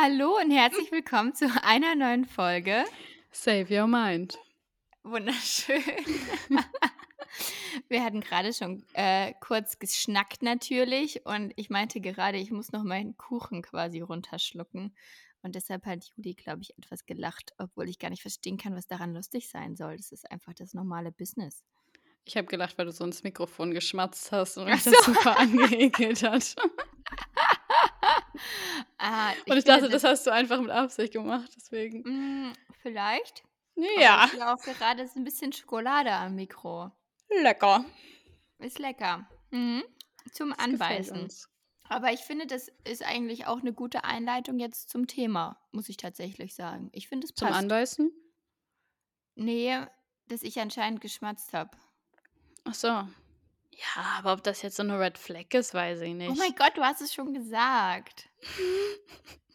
Hallo und herzlich willkommen zu einer neuen Folge. Save Your Mind. Wunderschön. Wir hatten gerade schon äh, kurz geschnackt natürlich und ich meinte gerade, ich muss noch meinen Kuchen quasi runterschlucken. Und deshalb hat Juli, glaube ich, etwas gelacht, obwohl ich gar nicht verstehen kann, was daran lustig sein soll. Das ist einfach das normale Business. Ich habe gelacht, weil du so ins Mikrofon geschmatzt hast und mich so. das super angeekelt hat. ah, ich und ich dachte, das, das, hast du einfach mit Absicht gemacht, deswegen. Mm, vielleicht. Ja. Aber ich auch gerade ist ein bisschen Schokolade am Mikro. Lecker. Ist lecker. Mhm. Zum das Anbeißen. Aber ich finde, das ist eigentlich auch eine gute Einleitung jetzt zum Thema, muss ich tatsächlich sagen. Ich finde es passt. Zum Anbeißen? Nee, dass ich anscheinend geschmatzt habe. Ach so. Ja, aber ob das jetzt so eine Red Flag ist, weiß ich nicht. Oh mein Gott, du hast es schon gesagt.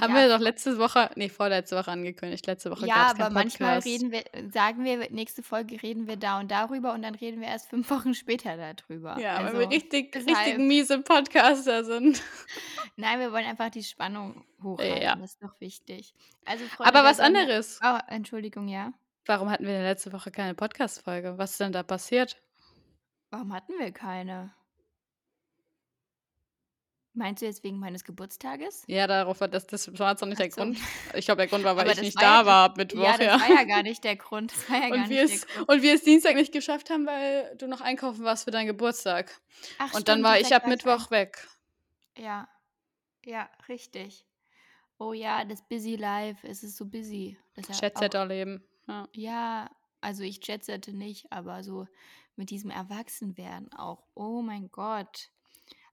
Haben ja. wir doch letzte Woche, nee, vorletzte Woche angekündigt. Letzte Woche Ja, aber manchmal reden wir, sagen wir, nächste Folge reden wir da und darüber und dann reden wir erst fünf Wochen später darüber. Ja, also, weil wir richtig, richtig miese Podcaster sind. Nein, wir wollen einfach die Spannung hochhalten. Ja. Das ist doch wichtig. Also, Freunde, aber was anderes. Oh, Entschuldigung, ja. Warum hatten wir denn letzte Woche keine Podcast-Folge? Was ist denn da passiert? Warum hatten wir keine? Meinst du jetzt wegen meines Geburtstages? Ja, darauf war das, das war jetzt noch nicht der so. Grund. Ich glaube, der Grund war, weil ich nicht da ja, war ab Mittwoch. Ja, das war ja gar nicht der Grund. Das war ja und, gar wir nicht es, und wir es Dienstag nicht geschafft haben, weil du noch einkaufen warst für deinen Geburtstag. Ach, und stimmt, dann war ich ab Mittwoch weg. Ja, ja, richtig. Oh ja, das Busy Life, es ist so busy. Jetsetter-Leben. Ja. ja, also ich jetsette nicht, aber so mit diesem Erwachsenwerden auch. Oh mein Gott.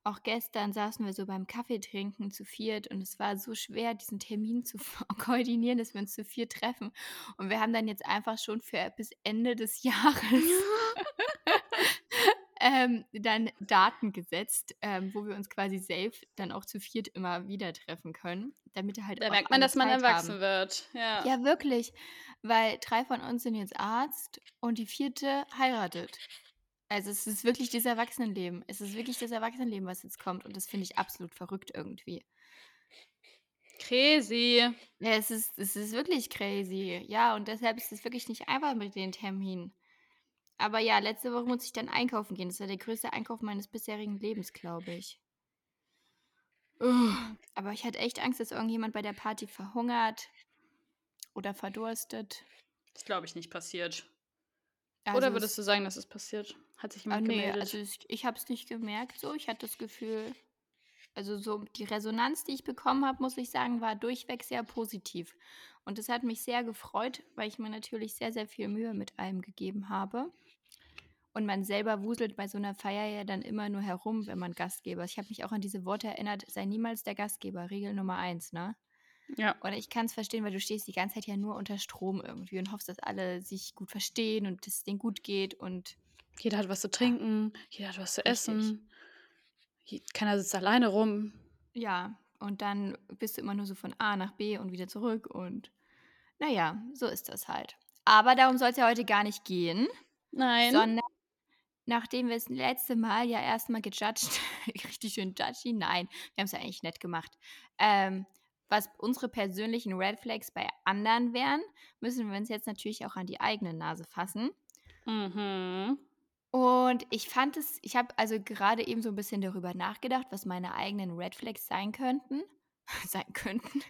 Auch gestern saßen wir so beim Kaffeetrinken zu viert und es war so schwer, diesen Termin zu koordinieren, dass wir uns zu viert treffen. Und wir haben dann jetzt einfach schon für bis Ende des Jahres ähm, dann Daten gesetzt, ähm, wo wir uns quasi safe dann auch zu viert immer wieder treffen können, damit halt Da merkt man, dass man erwachsen haben. wird. Ja. ja, wirklich. Weil drei von uns sind jetzt Arzt und die vierte heiratet. Also es ist wirklich das Erwachsenenleben. Es ist wirklich das Erwachsenenleben, was jetzt kommt. Und das finde ich absolut verrückt irgendwie. Crazy. Ja, es ist, es ist wirklich crazy. Ja, und deshalb ist es wirklich nicht einfach mit den Terminen. Aber ja, letzte Woche musste ich dann einkaufen gehen. Das war der größte Einkauf meines bisherigen Lebens, glaube ich. Aber ich hatte echt Angst, dass irgendjemand bei der Party verhungert oder verdurstet. Das glaube ich nicht passiert. Also Oder würdest du sagen, dass es passiert? Hat sich jemand ah, nee, gemeldet? Also ich, ich habe es nicht gemerkt so. Ich hatte das Gefühl, also so die Resonanz, die ich bekommen habe, muss ich sagen, war durchweg sehr positiv. Und das hat mich sehr gefreut, weil ich mir natürlich sehr, sehr viel Mühe mit allem gegeben habe. Und man selber wuselt bei so einer Feier ja dann immer nur herum, wenn man Gastgeber ist. Ich habe mich auch an diese Worte erinnert, sei niemals der Gastgeber, Regel Nummer eins, ne? Ja. Oder ich kann es verstehen, weil du stehst die ganze Zeit ja nur unter Strom irgendwie und hoffst, dass alle sich gut verstehen und dass es denen gut geht und jeder hat was zu trinken, jeder hat was zu essen. Keiner sitzt alleine rum. Ja, und dann bist du immer nur so von A nach B und wieder zurück und naja, so ist das halt. Aber darum soll es ja heute gar nicht gehen. Nein. Sondern nachdem wir das letzte Mal ja erstmal gejudged, richtig schön judgy, nein, wir haben es ja eigentlich nett gemacht, ähm, was unsere persönlichen Red Flags bei anderen wären, müssen wir uns jetzt natürlich auch an die eigene Nase fassen. Mhm. Und ich fand es, ich habe also gerade eben so ein bisschen darüber nachgedacht, was meine eigenen Red Flags sein könnten. sein könnten.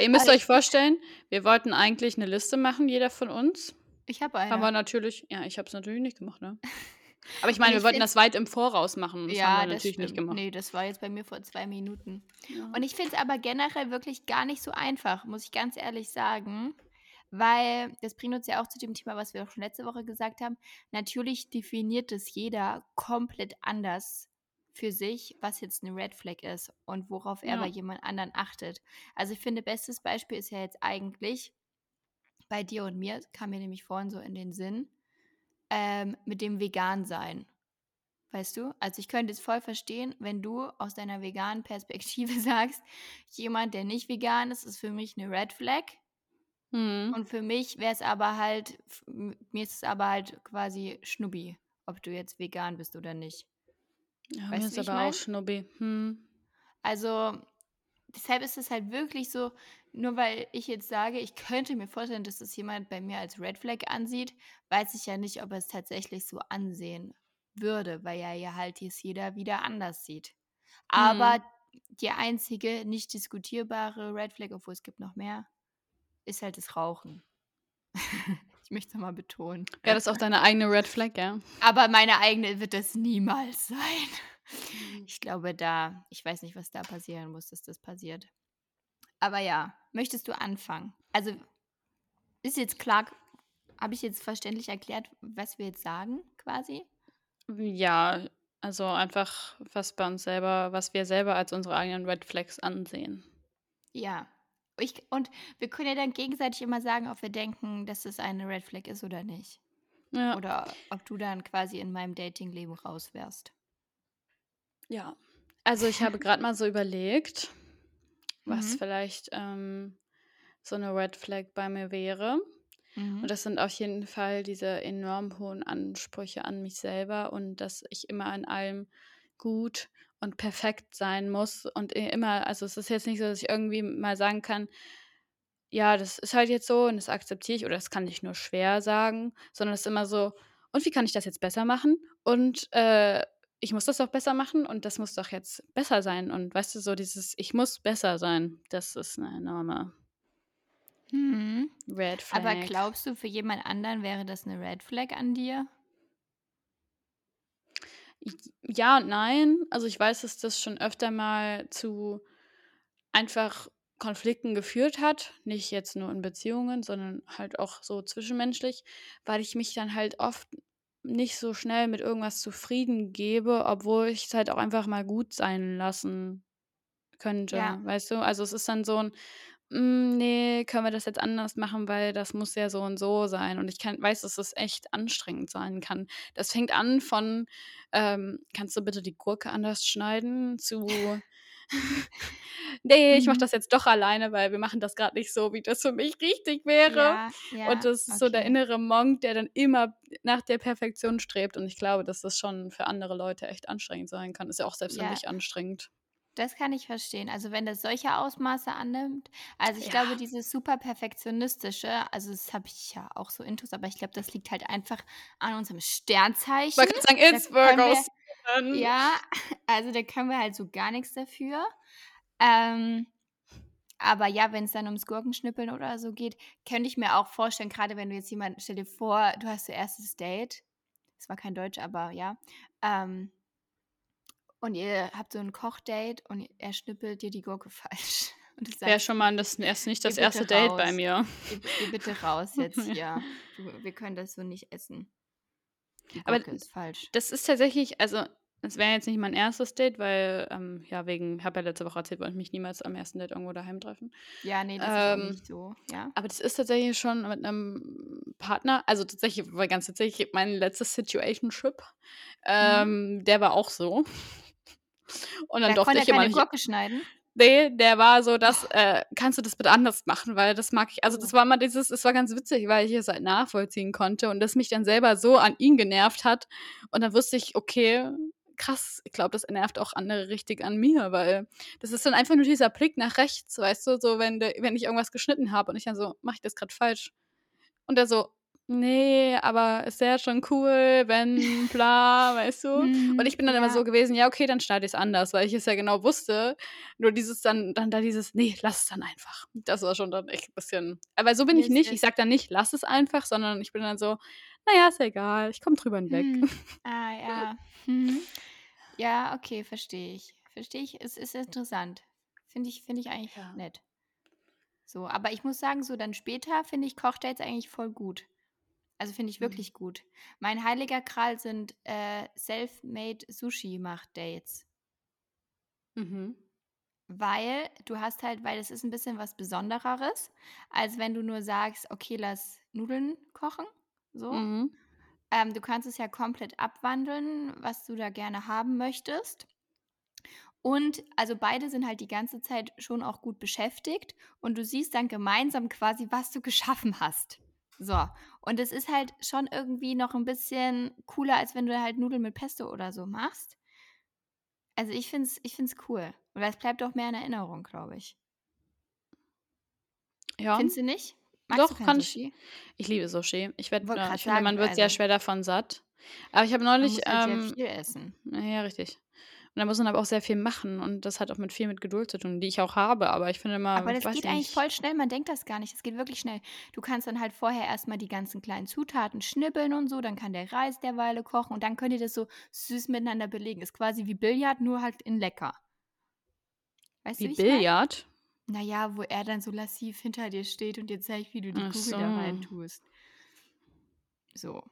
Ihr müsst euch vorstellen, wir wollten eigentlich eine Liste machen, jeder von uns. Ich habe eine. Aber natürlich, ja, ich habe es natürlich nicht gemacht, ne? Aber ich meine, wir wollten das weit im Voraus machen. Das ja, haben wir natürlich stimmt. nicht gemacht. Nee, das war jetzt bei mir vor zwei Minuten. Ja. Und ich finde es aber generell wirklich gar nicht so einfach, muss ich ganz ehrlich sagen. Weil das bringt uns ja auch zu dem Thema, was wir auch schon letzte Woche gesagt haben. Natürlich definiert es jeder komplett anders für sich, was jetzt eine Red Flag ist und worauf er bei jemand anderen achtet. Also ich finde, bestes Beispiel ist ja jetzt eigentlich bei dir und mir, kam mir nämlich vorhin so in den Sinn, ähm, mit dem Vegan-Sein. Weißt du? Also ich könnte es voll verstehen, wenn du aus deiner veganen Perspektive sagst, jemand, der nicht vegan ist, ist für mich eine Red Flag. Mhm. Und für mich wäre es aber halt, mir ist es aber halt quasi Schnubbi, ob du jetzt vegan bist oder nicht. Ja, weißt mir ist aber mein? auch Schnubbi. Hm. Also, deshalb ist es halt wirklich so, nur weil ich jetzt sage, ich könnte mir vorstellen, dass das jemand bei mir als Red Flag ansieht, weiß ich ja nicht, ob er es tatsächlich so ansehen würde, weil ja, ja halt jetzt jeder wieder anders sieht. Aber mhm. die einzige nicht diskutierbare Red Flag, obwohl es gibt noch mehr, ist halt das Rauchen. ich möchte es nochmal betonen. Ja, das ist auch deine eigene Red Flag, ja. Aber meine eigene wird das niemals sein. Mhm. Ich glaube, da, ich weiß nicht, was da passieren muss, dass das passiert. Aber ja, möchtest du anfangen? Also, ist jetzt klar, habe ich jetzt verständlich erklärt, was wir jetzt sagen, quasi? Ja, also einfach, was bei uns selber, was wir selber als unsere eigenen Red Flags ansehen. Ja. Ich, und wir können ja dann gegenseitig immer sagen, ob wir denken, dass es eine Red Flag ist oder nicht. Ja. Oder ob du dann quasi in meinem Datingleben raus wärst. Ja. Also ich habe gerade mal so überlegt, was Mhm. vielleicht ähm, so eine Red Flag bei mir wäre. Mhm. Und das sind auf jeden Fall diese enorm hohen Ansprüche an mich selber und dass ich immer in allem gut und perfekt sein muss und immer, also es ist jetzt nicht so, dass ich irgendwie mal sagen kann, ja, das ist halt jetzt so und das akzeptiere ich oder das kann ich nur schwer sagen, sondern es ist immer so, und wie kann ich das jetzt besser machen? Und äh, ich muss das doch besser machen und das muss doch jetzt besser sein. Und weißt du, so dieses Ich muss besser sein, das ist eine enorme mhm. Red Flag. Aber glaubst du, für jemand anderen wäre das eine Red Flag an dir? Ja und nein. Also ich weiß, dass das schon öfter mal zu einfach Konflikten geführt hat. Nicht jetzt nur in Beziehungen, sondern halt auch so zwischenmenschlich, weil ich mich dann halt oft nicht so schnell mit irgendwas zufrieden gebe, obwohl ich es halt auch einfach mal gut sein lassen könnte, Ja. weißt du? Also es ist dann so ein, hm, nee, können wir das jetzt anders machen, weil das muss ja so und so sein. Und ich kann, weiß, dass es echt anstrengend sein kann. Das fängt an von, ähm, kannst du bitte die Gurke anders schneiden, zu nee, ich mache mhm. das jetzt doch alleine, weil wir machen das gerade nicht so, wie das für mich richtig wäre. Ja, ja, und das ist okay. so der innere Monk, der dann immer nach der Perfektion strebt. Und ich glaube, dass das schon für andere Leute echt anstrengend sein kann. Ist ja auch selbst ja. für mich anstrengend. Das kann ich verstehen. Also wenn das solche Ausmaße annimmt, also ich ja. glaube, dieses super perfektionistische, also das habe ich ja auch so intus, aber ich glaube, das liegt halt einfach an unserem Sternzeichen. Man kann sagen, it's Virgos. Ja, also da können wir halt so gar nichts dafür. Ähm, aber ja, wenn es dann ums Gurkenschnippeln oder so geht, könnte ich mir auch vorstellen, gerade wenn du jetzt jemanden, stell dir vor, du hast dein erstes Date, das war kein Deutsch, aber ja, ähm, und ihr habt so ein Kochdate und er schnippelt dir die Gurke falsch. Wäre schon mal das erst nicht das erste Date bei mir. Geh, geh, bitte raus jetzt hier. wir können das so nicht essen. Die Gurke Aber ist falsch. Das ist tatsächlich, also es wäre jetzt nicht mein erstes Date, weil, ähm, ja, wegen, habe ja letzte Woche erzählt, wollte ich mich niemals am ersten Date irgendwo daheim treffen. Ja, nee, das ähm, ist nicht so, ja. Aber das ist tatsächlich schon mit einem Partner, also tatsächlich, weil ganz tatsächlich, mein letztes Situationship, mhm. ähm, mhm. der war auch so. Und dann da durfte ich immer nicht. Gurke schneiden? Nee, der war so, dass, äh, kannst du das bitte anders machen, weil das mag ich, also das oh. war mal dieses, es war ganz witzig, weil ich es halt nachvollziehen konnte und das mich dann selber so an ihn genervt hat und dann wusste ich, okay, krass, ich glaube, das nervt auch andere richtig an mir, weil das ist dann einfach nur dieser Blick nach rechts, weißt du, so wenn, de, wenn ich irgendwas geschnitten habe und ich dann so, mache ich das gerade falsch? Und er so, nee, aber ist ja schon cool, wenn, bla, weißt du? und ich bin dann ja. immer so gewesen, ja, okay, dann schneide ich es anders, weil ich es ja genau wusste. Nur dieses dann, dann da dieses, nee, lass es dann einfach. Das war schon dann echt ein bisschen. Aber so bin ich nicht. Ich sag dann nicht, lass es einfach, sondern ich bin dann so, naja, ist egal, ich komme drüber hinweg. Hm. Ah, ja. Hm. Ja, okay, verstehe ich. Verstehe ich. Es ist interessant. Finde ich, finde ich eigentlich ja. nett. So, aber ich muss sagen, so dann später finde ich Kochdates eigentlich voll gut. Also finde ich mhm. wirklich mhm. gut. Mein heiliger Kral sind äh, Self-Made Sushi-Macht-Dates. Mhm. Weil du hast halt, weil es ist ein bisschen was Besondereres, als wenn du nur sagst, okay, lass Nudeln kochen. So. Mhm. Ähm, du kannst es ja komplett abwandeln, was du da gerne haben möchtest. Und also beide sind halt die ganze Zeit schon auch gut beschäftigt und du siehst dann gemeinsam quasi, was du geschaffen hast. So, und es ist halt schon irgendwie noch ein bisschen cooler, als wenn du halt Nudeln mit Pesto oder so machst. Also ich finde es ich find's cool. Und das bleibt auch mehr in Erinnerung, glaube ich. Ja. Findest du nicht? Magst du Doch, kein kann ich. Sushi? Ich liebe Sushi. Ich werd, äh, ich finde, man wird sehr also schwer davon satt. Aber ich habe man neulich, muss halt sehr ähm, viel essen. ja, richtig. Und da muss man aber auch sehr viel machen und das hat auch mit viel mit Geduld zu tun, die ich auch habe, aber ich finde immer, Aber das geht eigentlich voll schnell, man denkt das gar nicht. Das geht wirklich schnell. Du kannst dann halt vorher erst mal die ganzen kleinen Zutaten schnibbeln und so, dann kann der Reis derweile kochen und dann könnt ihr das so süß miteinander belegen. Ist quasi wie Billard, nur halt in lecker. Weißt du, Wie wie ich meine? Billard? Na ja, wo er dann so lassiv hinter dir steht und dir zeigt, wie du die Ach Kugel da so. reintust. So.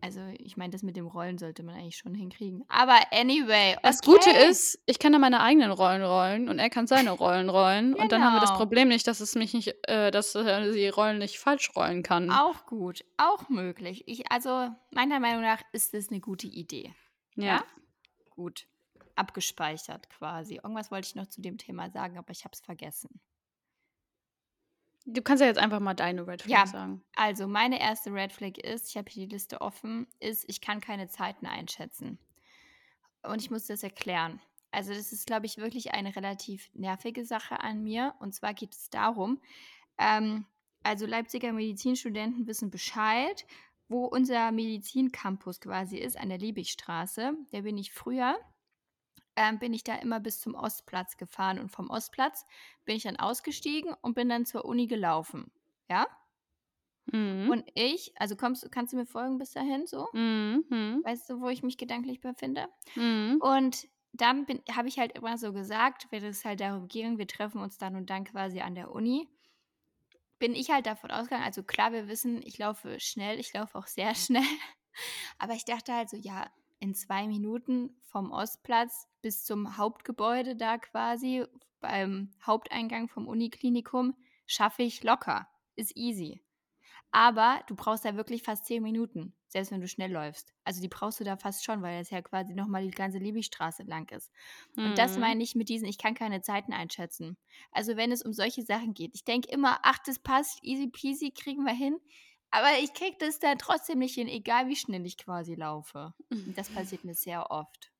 Also, ich meine, das mit dem Rollen sollte man eigentlich schon hinkriegen. Aber anyway, Das Gute okay. ist, ich kann da meine eigenen Rollen rollen und er kann seine Rollen rollen und dann haben wir das Genau. Problem nicht, dass es mich nicht, äh, dass er die Rollen nicht falsch rollen kann. Auch gut, auch möglich. Ich, also, meiner Meinung nach ist das eine gute Idee. Ja. Ja? Gut. Abgespeichert quasi. Irgendwas wollte ich noch zu dem Thema sagen, aber ich habe es vergessen. Du kannst ja jetzt einfach mal deine Red Flag Ja, sagen. also meine erste Red Flag ist, ich habe hier die Liste offen, ist, ich kann keine Zeiten einschätzen. Und ich muss das erklären. Also das ist, glaube ich, wirklich eine relativ nervige Sache an mir. Und zwar geht es darum, ähm, also Leipziger Medizinstudenten wissen Bescheid, wo unser Medizincampus quasi ist, an der Liebigstraße. Da bin ich früher, ähm, bin ich da immer bis zum Ostplatz gefahren. Und vom Ostplatz bin ich dann ausgestiegen und bin dann zur Uni gelaufen. Ja? Mhm. Und ich, also kommst, du- kannst du mir folgen bis dahin so? Mhm. Mhm. Weißt du, wo ich mich gedanklich befinde? Mhm. Und dann habe ich halt immer so gesagt, wenn es halt darum ging, wir treffen uns dann und dann quasi an der Uni, bin ich halt davon ausgegangen, also klar, wir wissen, ich laufe schnell, ich laufe auch sehr schnell, aber ich dachte halt so, ja, in zwei Minuten vom Ostplatz bis zum Hauptgebäude da quasi, beim Haupteingang vom Uniklinikum, schaffe ich locker. Ist easy. Aber du brauchst da wirklich fast zehn Minuten, selbst wenn du schnell läufst. Also die brauchst du da fast schon, weil das ja quasi nochmal die ganze Liebigstraße lang ist. Und das Mhm. meine ich mit diesen, ich kann keine Zeiten einschätzen. Also wenn es um solche Sachen geht. Ich denke immer, ach, das passt, easy peasy, kriegen wir hin. Aber ich kriege das dann trotzdem nicht hin, egal wie schnell ich quasi laufe. Und das passiert mir sehr oft.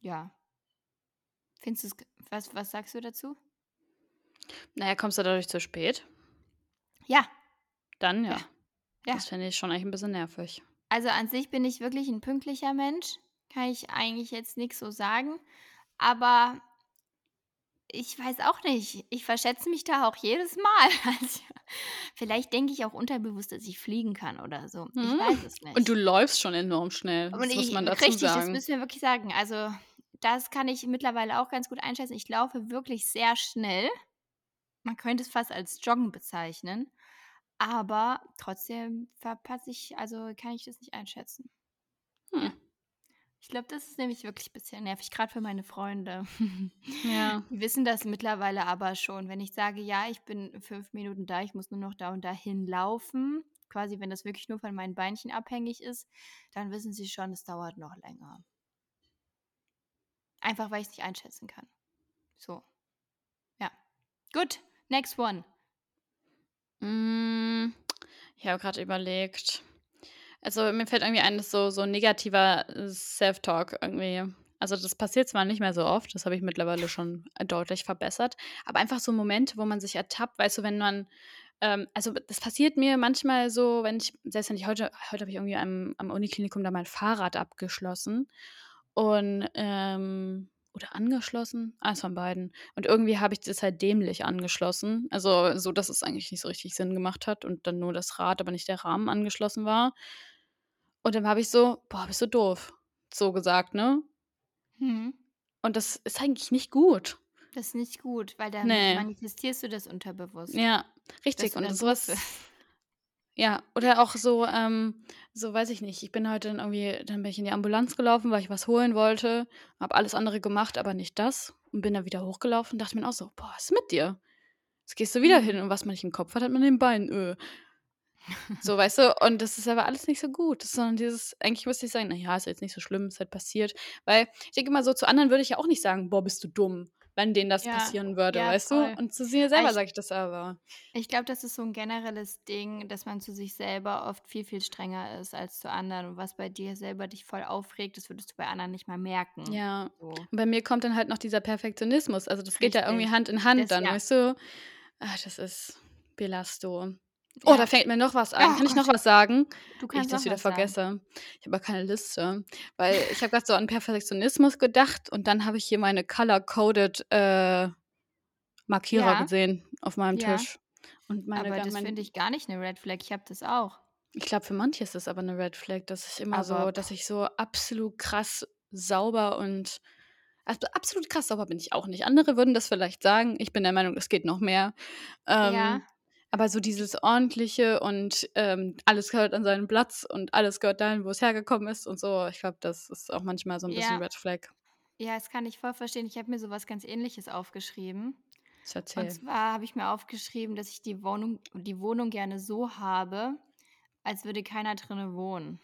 Ja. Findest du es, was, was sagst du dazu? Naja, kommst du dadurch zu spät? Ja, Dann ja. Ja. Ja. Das finde ich schon eigentlich ein bisschen nervig. Also an sich bin ich wirklich ein pünktlicher Mensch. Kann ich eigentlich jetzt nichts so sagen. Aber ich weiß auch nicht. Ich verschätze mich da auch jedes Mal. Also, vielleicht denke ich auch unterbewusst, dass ich fliegen kann oder so. Ich Mhm. weiß es nicht. Und du läufst schon enorm schnell. Das Und muss ich, man dazu richtig, das sagen. müssen wir wirklich sagen. Also, das kann ich mittlerweile auch ganz gut einschätzen. Ich laufe wirklich sehr schnell. Man könnte es fast als Joggen bezeichnen. Aber trotzdem verpasse ich, also kann ich das nicht einschätzen. Hm. Ja. Ich glaube, das ist nämlich wirklich ein bisschen nervig, gerade für meine Freunde. Ja. Die wissen das mittlerweile aber schon. Wenn ich sage, ja, ich bin fünf Minuten da, ich muss nur noch da und dahin laufen, quasi wenn das wirklich nur von meinen Beinchen abhängig ist, dann wissen sie schon, es dauert noch länger. Einfach, weil ich es nicht einschätzen kann. So. Ja. Gut, next one. Mm, Ich habe gerade überlegt. Also mir fällt irgendwie ein, dass so, so negativer äh, Self-Talk irgendwie. Also das passiert zwar nicht mehr so oft, das habe ich mittlerweile schon deutlich verbessert, aber einfach so Momente, wo man sich ertappt, weißt du, wenn man, ähm, also das passiert mir manchmal so, wenn ich, selbst wenn ich heute, heute habe ich irgendwie am, am Uniklinikum da mein Fahrrad abgeschlossen und, ähm, oder angeschlossen, eins von beiden. Und irgendwie habe ich das halt dämlich angeschlossen. Also so, dass es eigentlich nicht so richtig Sinn gemacht hat und dann nur das Rad, aber nicht der Rahmen angeschlossen war. Und dann habe ich so, boah, bist du doof. So gesagt, ne? Hm. Und das ist eigentlich nicht gut. Das ist nicht gut, weil dann Nee. manifestierst du das unterbewusst. Ja, richtig. Und sowas. Ja, oder auch so, ähm, so weiß ich nicht. Ich bin heute dann irgendwie, dann bin ich in die Ambulanz gelaufen, weil ich was holen wollte, habe alles andere gemacht, aber nicht das. Und bin dann wieder hochgelaufen und dachte mir auch so, boah, was ist mit dir? Jetzt gehst du wieder Mhm. hin und was man nicht im Kopf hat, hat man den Bein. Öh. So, weißt du, und das ist aber alles nicht so gut. Sondern dieses, eigentlich müsste ich sagen, naja, ist jetzt nicht so schlimm, ist halt passiert. Weil ich denke immer so, zu anderen würde ich ja auch nicht sagen, boah, bist du dumm. Wenn denen das Ja, passieren würde, ja, weißt voll. du? Und zu mir selber ich sage ich das aber. ich glaube, das ist so 'n generelles Ding, dass man zu sich selber oft viel, viel strenger ist als zu anderen. Und was bei dir selber dich voll aufregt, das würdest du bei anderen nicht mal merken, Ja. so. Und bei mir kommt dann halt noch dieser Perfektionismus. Also, das geht ja irgendwie Richtig. Hand in Hand Das dann, ja. weißt du? Ah, das ist Belasto. Oh, da Ja. fällt mir noch was ein. Oh Kann ich noch Gott. was sagen? Du Ehe ich kannst das noch wieder was sagen. vergesse. Ich habe aber keine Liste. Weil ich habe grad so an Perfektionismus gedacht und dann habe ich hier meine color-coded, äh, Markierer Ja. gesehen auf meinem Ja. Tisch. Und meine Aber das mein finde ich gar nicht 'ne Red Flag. Ich habe das auch. Ich glaube, für manche ist das aber 'ne Red Flag, dass ich immer so Aber dass ich so absolut krass sauber und also, absolut krass sauber bin ich auch nicht. Andere würden das vielleicht sagen. Ich bin der Meinung, es geht noch mehr. Ja. Aber so dieses Ordentliche und, ähm, alles gehört an seinen Platz und alles gehört dahin, wo es hergekommen ist und so. Ich glaube, das ist auch manchmal so 'n bisschen Ja. Red Flag. Ja, das kann ich voll verstehen. Ich habe mir so was ganz Ähnliches aufgeschrieben. Und zwar habe ich mir aufgeschrieben, dass ich die Wohnung die Wohnung gerne so habe, als würde keiner drinnen wohnen.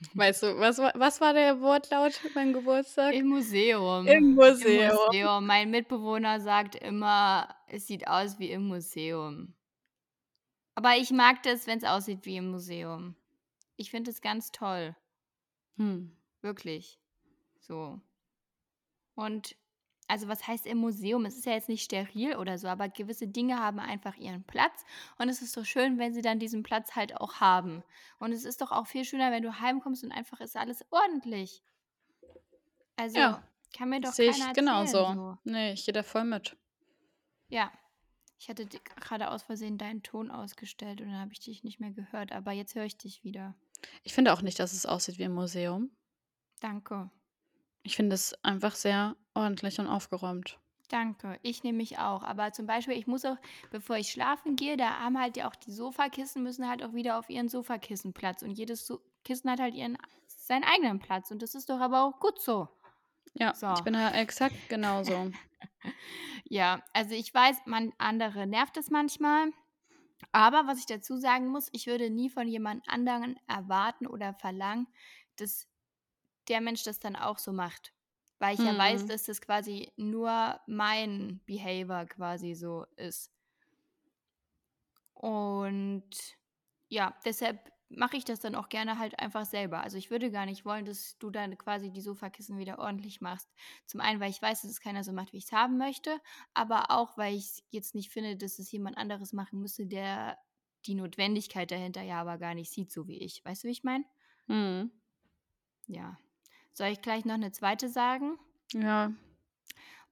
Weißt du, was war was war der Wortlaut beim Geburtstag? Im Museum. Im Im Museum. Museum. Mein Mitbewohner sagt immer, es sieht aus wie im Museum. Aber ich mag das, wenn's aussieht wie im Museum. Ich finde es ganz toll. Hm. Wirklich. So. Und also, was heißt im Museum? Es ist ja jetzt nicht steril oder so, aber gewisse Dinge haben einfach ihren Platz. Und es ist doch schön, wenn sie dann diesen Platz halt auch haben. Und es ist doch auch viel schöner, wenn du heimkommst und einfach ist alles ordentlich. Also, Ja. kann mir doch Sehe ich genauso. so. Ne, ich gehe da voll mit. Ja. Ich hatte d grade aus Versehen deinen Ton ausgestellt und dann habe ich dich nicht mehr gehört, aber jetzt höre ich dich wieder. Ich finde auch nicht, dass es aussieht wie im Museum. Danke. Ich finde es einfach sehr ordentlich und aufgeräumt. Danke. Ich nämlich auch. Aber zum Beispiel, ich muss auch, bevor ich schlafen gehe, da haben halt ja auch die Sofakissen müssen halt auch wieder auf ihren Sofakissenplatz. Und jedes so Kissen hat halt ihren seinen eigenen Platz. Und das ist doch aber auch gut so. Ja, So. ich bin da exakt genauso. Ja, also ich weiß, man andere nervt es manchmal. Aber was ich dazu sagen muss, ich würde nie von jemand anderen erwarten oder verlangen, dass der Mensch das dann auch so macht. Weil ich ja weiß, Mhm. dass das quasi nur mein Behavior quasi so ist. Und ja, deshalb mache ich das dann auch gerne halt einfach selber. Also, ich würde gar nicht wollen, dass du dann quasi die Sofakissen wieder ordentlich machst. Zum einen, weil ich weiß, dass es keiner so macht, wie ich's haben möchte, aber auch, weil ich's jetzt nicht finde, dass es jemand anderes machen müsste, der die Notwendigkeit dahinter ja aber gar nicht sieht, so wie ich. Weißt du, wie ich meine? Mhm. Ja. Soll ich gleich noch 'ne 2. sagen? Ja.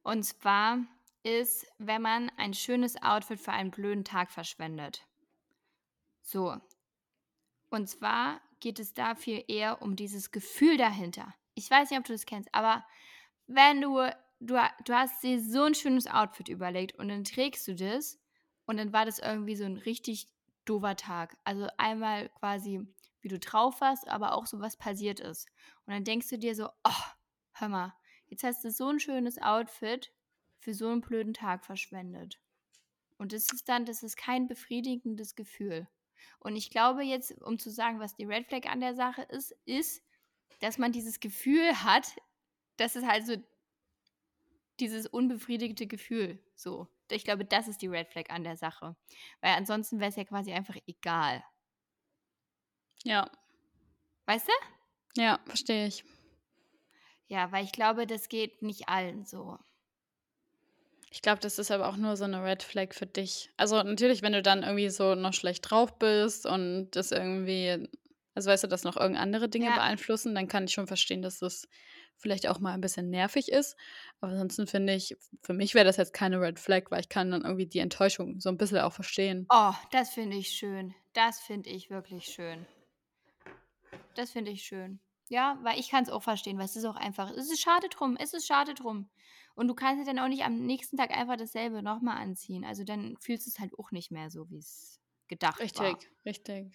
Und zwar ist, wenn man ein schönes Outfit für einen blöden Tag verschwendet. So. Und zwar geht es da viel eher um dieses Gefühl dahinter. Ich weiß nicht, ob du das kennst, aber wenn du du du hast dir so 'n schönes Outfit überlegt und dann trägst du das und dann war das irgendwie so 'n richtig doofer Tag. Also, einmal quasi, wie du drauf warst, aber auch so, was passiert ist. Und dann denkst du dir so: „Oh, hör mal, jetzt hast du so 'n schönes Outfit für so 'n blöden Tag verschwendet.“ Und das ist dann das ist kein befriedigendes Gefühl. Und ich glaube jetzt, um zu sagen, was die Red Flag an der Sache ist, ist, dass man dieses Gefühl hat, dass es halt so dieses unbefriedigte Gefühl so. Ich glaube, das ist die Red Flag an der Sache. Weil ansonsten wäre es ja quasi einfach egal. Ja. Weißt du? Ja, verstehe ich. Ja, weil ich glaube, das geht nicht allen so. Ich glaube, das ist aber auch nur so 'ne Red Flag für dich. Also, natürlich, wenn du dann irgendwie so noch schlecht drauf bist und das irgendwie also, weißt du, dass noch irgend andere Dinge Ja. beeinflussen, dann kann ich schon verstehen, dass das vielleicht auch mal ein bisschen nervig ist. Aber ansonsten finde ich für mich wäre das jetzt keine Red Flag, weil ich kann dann irgendwie die Enttäuschung so 'n bisschen auch verstehen. Oh, das finde ich schön. Das finde ich wirklich schön. Das finde ich schön. Ja, weil ich kann's auch verstehen, weil es ist auch einfach es ist schade drum. Es ist schade drum. Und du kannst dir dann auch nicht am nächsten Tag einfach dasselbe noch mal anziehen. Also, dann fühlst du's halt auch nicht mehr so, wie's gedacht war. Richtig, richtig.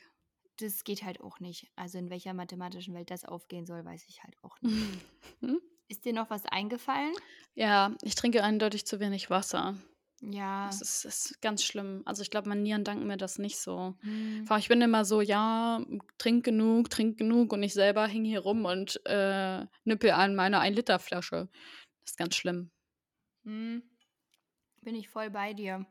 Das geht halt auch nicht. Also, in welcher mathematischen Welt das aufgehen soll, weiß ich halt auch nicht. Mhm. Ist dir noch was eingefallen? Ja, ich trinke eindeutig zu wenig Wasser. Ja. Das ist ist ganz schlimm. Also, ich glaube, meine Nieren danken mir das nicht so. Mhm. Ich bin immer so: „Ja, trink genug, trink genug“ und ich selber hänge hier rum und, äh, nippe an meiner 1 Liter Flasche. Das ist ganz schlimm. Mhm. Bin ich voll bei dir.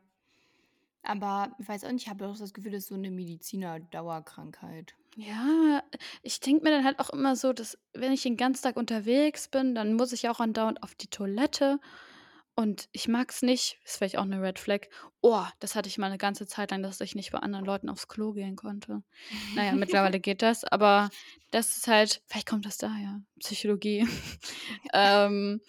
Aber ich weiß auch nicht, ich habe auch das Gefühl, das ist so eine Mediziner-Dauerkrankheit. Ja, ich denke mir dann halt auch immer so, dass wenn ich den ganzen Tag unterwegs bin, dann muss ich auch andauernd auf die Toilette. Und ich mag es nicht, ist vielleicht auch eine Red Flag. Oh, das hatte ich mal eine ganze Zeit lang, dass ich nicht bei anderen Leuten aufs Klo gehen konnte. Naja, mittlerweile geht das, aber das ist halt, vielleicht kommt das daher, Psychologie. ähm,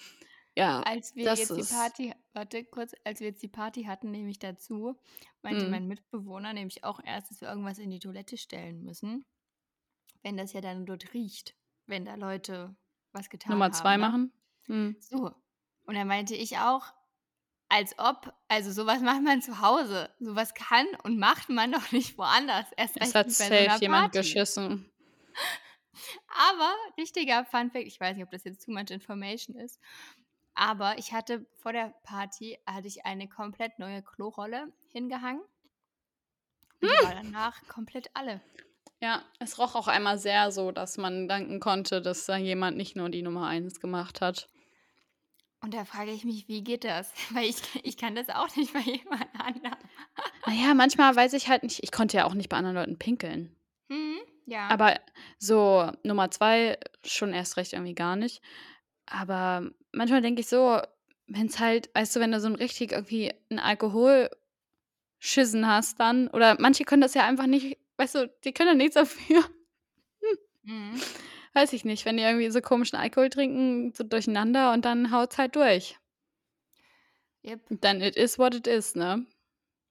ja, Als wir das jetzt die. Party warte kurz, als wir jetzt die Party hatten, nehme ich dazu, meinte Mm, mein Mitbewohner nämlich auch erst, dass wir irgendwas in die Toilette stellen müssen, wenn das ja dann dort riecht, wenn da Leute was getan Nummer zwei haben, ne? machen. Mm. So. Und dann meinte ich auch, als ob, also sowas macht man zu Hause. Sowas kann und macht man doch nicht woanders. Erst Es recht hat bei so safe jemand geschissen. Aber richtiger Funfact, ich weiß nicht, ob das jetzt too much information ist, aber ich hatte vor der Party hatte ich eine komplett neue Klorolle hingehangen und die war danach komplett alle. Ja, es roch auch einmal sehr so, dass man danken konnte, dass da jemand nicht nur die Nummer eins gemacht hat. Und da frage ich mich, wie geht das? Weil ich, ich kann das auch nicht bei jemand anderem. Naja, manchmal weiß ich halt nicht, ich konnte ja auch nicht bei anderen Leuten pinkeln. Hm, ja. Aber so Nummer zwei schon erst recht irgendwie gar nicht. Aber manchmal denke ich so, wenn es halt, weißt du, wenn du so ein richtig irgendwie ein Alkoholschissen hast dann, oder manche können das ja einfach nicht, weißt du, die können ja nichts dafür. Mhm. Weiß ich nicht, wenn die irgendwie so komischen Alkohol trinken, so durcheinander und dann haut's halt durch. Yep, Dann it is what it is, ne?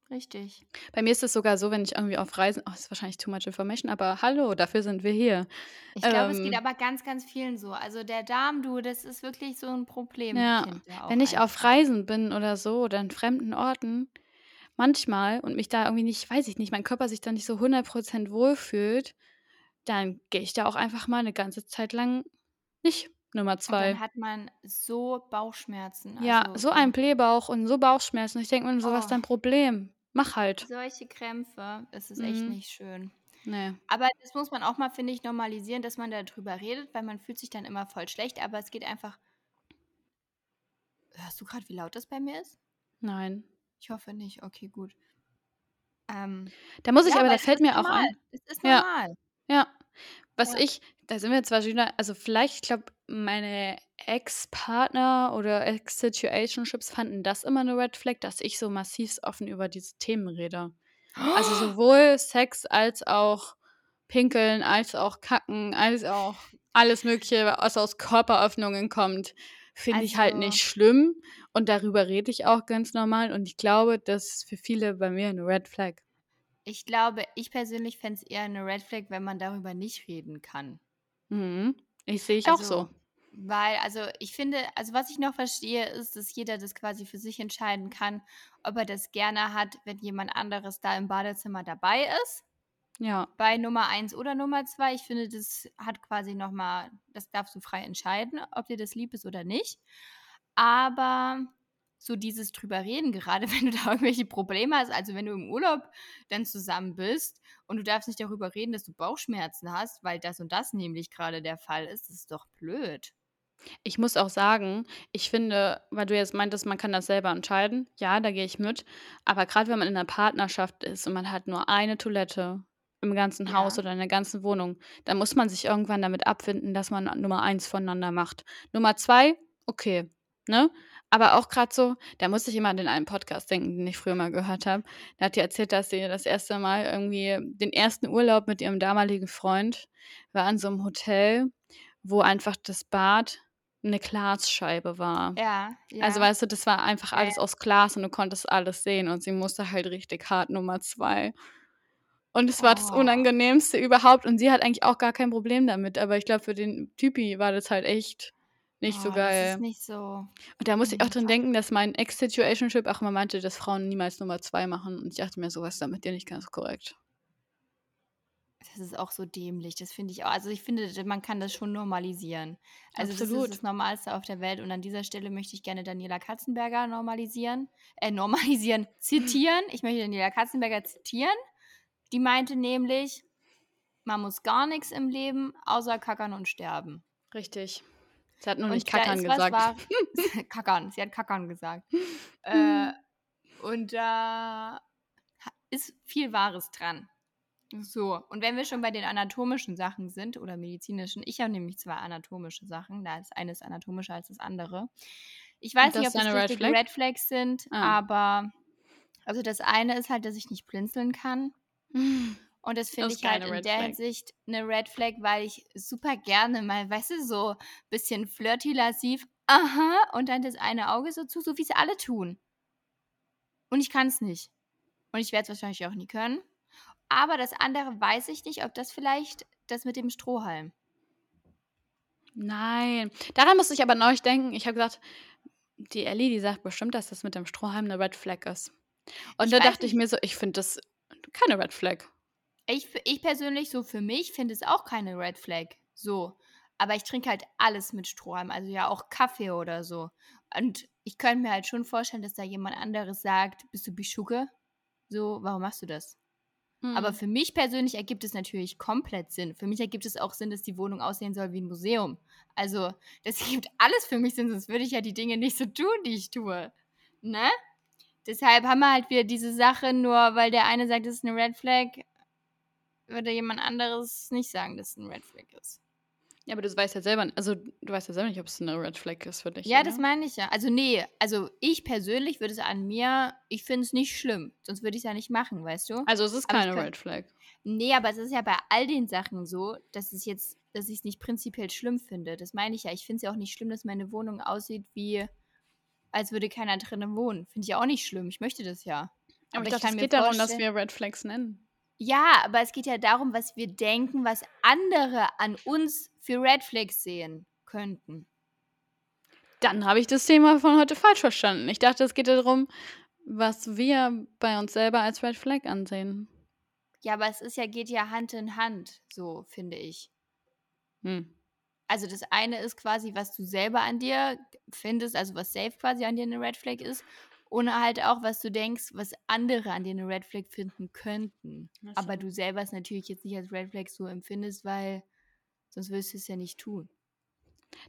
richtig. Bei mir ist es sogar so, wenn ich irgendwie auf Reisen, oh, das ist wahrscheinlich too much information, aber hallo, dafür sind wir hier. Ich glaube, es geht Ähm, aber ganz, ganz vielen so. Also der Darm, du, das ist wirklich so ein Problem. ja, wenn ich auf. Reisen bin oder so oder in fremden Orten, manchmal und mich da irgendwie nicht, weiß ich nicht, mein Körper sich da nicht so 100% wohlfühlt, dann gehe ich da auch einfach mal eine ganze Zeit lang nicht Nummer Und zwei. dann hat man so Bauchschmerzen. Ja, Also so ein Blähbauch und so Bauchschmerzen. Ich denke mir so, was ist oh, dein Problem? Mach halt. solche Krämpfe, das ist echt Mhm. nicht schön. Nee. Aber das muss man auch mal, finde ich, normalisieren, dass man darüber redet, weil man fühlt sich dann immer voll schlecht. Aber es geht einfach. Hörst du gerade, wie laut das bei mir ist? Nein. Ich hoffe nicht. Okay, gut. Ähm, Da muss ich ja, aber, aber da es fällt mir auch normal. ein. Es ist Ja, normal. ja. Was Ja. ich, da sind wir zwar wieder, also vielleicht, ich glaube, meine Ex-Partner oder Ex-Situationships fanden das immer eine Red Flag, dass ich so massiv offen über diese Themen rede. Also sowohl Sex als auch Pinkeln, als auch Kacken, als auch alles Mögliche, was aus Körperöffnungen kommt, finde ich halt Also, nicht schlimm. Und darüber rede ich auch ganz normal. Und ich glaube, das ist für viele bei mir eine Red Flag. Ich glaube, ich persönlich fände es eher eine Red Flag, wenn man darüber nicht reden kann. Mhm. Ich sehe ich auch so. Also, weil, also ich finde, also was ich noch verstehe, ist, dass jeder das quasi für sich entscheiden kann, ob er das gerne hat, wenn jemand anderes da im Badezimmer dabei ist. Ja. Bei Nummer 1 oder Nummer 2. Ich finde, das hat quasi nochmal, das darfst du frei entscheiden, ob dir das lieb ist oder nicht. Aber so dieses drüber reden, gerade wenn du da irgendwelche Probleme hast, also wenn du im Urlaub dann zusammen bist und du darfst nicht darüber reden, dass du Bauchschmerzen hast, weil das und das nämlich gerade der Fall ist, das ist doch blöd. Ich muss auch sagen, ich finde, weil du jetzt meintest, man kann das selber entscheiden. Ja, da gehe ich mit. Aber gerade wenn man in einer Partnerschaft ist und man hat nur eine Toilette im ganzen Haus Ja. oder in der ganzen Wohnung, dann muss man sich irgendwann damit abfinden, dass man Nummer eins voneinander macht. Nummer zwei, okay, ne? Aber auch gerade so, da muss ich immer an den einen Podcast denken, den ich früher mal gehört habe. Da hat die erzählt, dass sie das erste Mal irgendwie den ersten Urlaub mit ihrem damaligen Freund war in so einem Hotel, wo einfach das Bad eine Glasscheibe war. Ja, Also, ja. weißt du, das war einfach alles ja. aus Glas und du konntest alles sehen und sie musste halt richtig hart Nummer zwei. Und es war das Oh. Unangenehmste überhaupt und sie hat eigentlich auch gar kein Problem damit, aber ich glaube, für den Typi war das halt echt nicht so Oh, das ist geil. nicht so. Und da muss ich auch Mhm. dran denken, dass mein Ex-Situationship auch immer meinte, dass Frauen niemals Nummer zwei machen und ich dachte mir, so was ist da mit dir nicht ganz korrekt. Das ist auch so dämlich, das finde ich auch. Also ich finde, man kann das schon normalisieren. Also das ist Absolut. das Normalste auf der Welt und an dieser Stelle möchte ich gerne Daniela Katzenberger normalisieren, äh, normalisieren, zitieren. Ich möchte Daniela Katzenberger zitieren. Die meinte nämlich, man muss gar nichts im Leben außer kackern und sterben. Richtig. Sie hat nur nicht kackern gesagt. wahr. kackern, sie hat kackern gesagt. Äh, Und da ist viel Wahres dran. So, und wenn wir schon bei den anatomischen Sachen sind oder medizinischen, ich habe nämlich zwei anatomische Sachen, da ist eines anatomischer als das andere. Ich weiß nicht, ob das eine Red richtige Flag? Red Flags sind, Ah. aber also das eine ist halt, dass ich nicht blinzeln kann. Und das finde ich halt in Red der Flag. Hinsicht eine Red Flag, weil ich super gerne mal, weißt du, so ein bisschen flirty-lassiv, aha, und dann das eine Auge so zu, so wie es alle tun. Und ich kann es nicht. Und ich werde es wahrscheinlich auch nie können. Aber das andere weiß ich nicht, ob das vielleicht das mit dem Strohhalm. Nein. Daran musste ich aber neulich denken. Ich habe gesagt, die Ellie, die sagt bestimmt, dass das mit dem Strohhalm eine Red Flag ist. Und Ich da dachte ich nicht. mir so, ich finde das keine Red Flag. Ich, ich persönlich, so für mich, finde es auch keine Red Flag. So. Aber ich trinke halt alles mit Strohhalm. Also ja auch Kaffee oder so. Und ich könnte mir halt schon vorstellen, dass da jemand anderes sagt, bist du Bischuke? So, warum machst du das? Aber Hm. für mich persönlich ergibt es natürlich komplett Sinn. Für mich ergibt es auch Sinn, dass die Wohnung aussehen soll wie ein Museum. Also, das ergibt alles für mich Sinn, sonst würde ich ja die Dinge nicht so tun, die ich tue. Ne? Deshalb haben wir halt wieder diese Sache, nur weil der eine sagt, das ist eine Red Flag, würde jemand anderes nicht sagen, dass es ein Red Flag ist. Ja, aber du weißt ja selber, also du weißt ja selber nicht, ob es eine Red Flag ist für dich. Ja, oder? das meine ich ja. Also, nee, also ich persönlich würde es an mir, ich finde es nicht schlimm. Sonst würde ich es ja nicht machen, weißt du? Also es ist Aber keine kann- Red Flag. Nee, aber es ist ja bei all den Sachen so, dass es jetzt, dass ich es nicht prinzipiell schlimm finde. Das meine ich ja. Ich finde es ja auch nicht schlimm, dass meine Wohnung aussieht wie, als würde keiner drinnen wohnen. Finde ich ja auch nicht schlimm. Ich möchte das ja. Aber, ich ich dachte, es geht darum, dass wir Red Flags nennen. Ja, aber es geht ja darum, was wir denken, was andere an uns für Red Flags sehen könnten. Dann habe ich das Thema von heute falsch verstanden. Ich dachte, es geht darum, was wir bei uns selber als Red Flag ansehen. Ja, aber es ist ja, geht ja Hand in Hand, so finde ich. Hm. Also das eine ist quasi, was du selber an dir findest, also was safe quasi an dir eine Red Flag ist. Und halt auch, was du denkst, was andere an dir eine Red Flag finden könnten. Aber du selber es natürlich jetzt nicht als Red Flag so empfindest, weil sonst würdest du es ja nicht tun.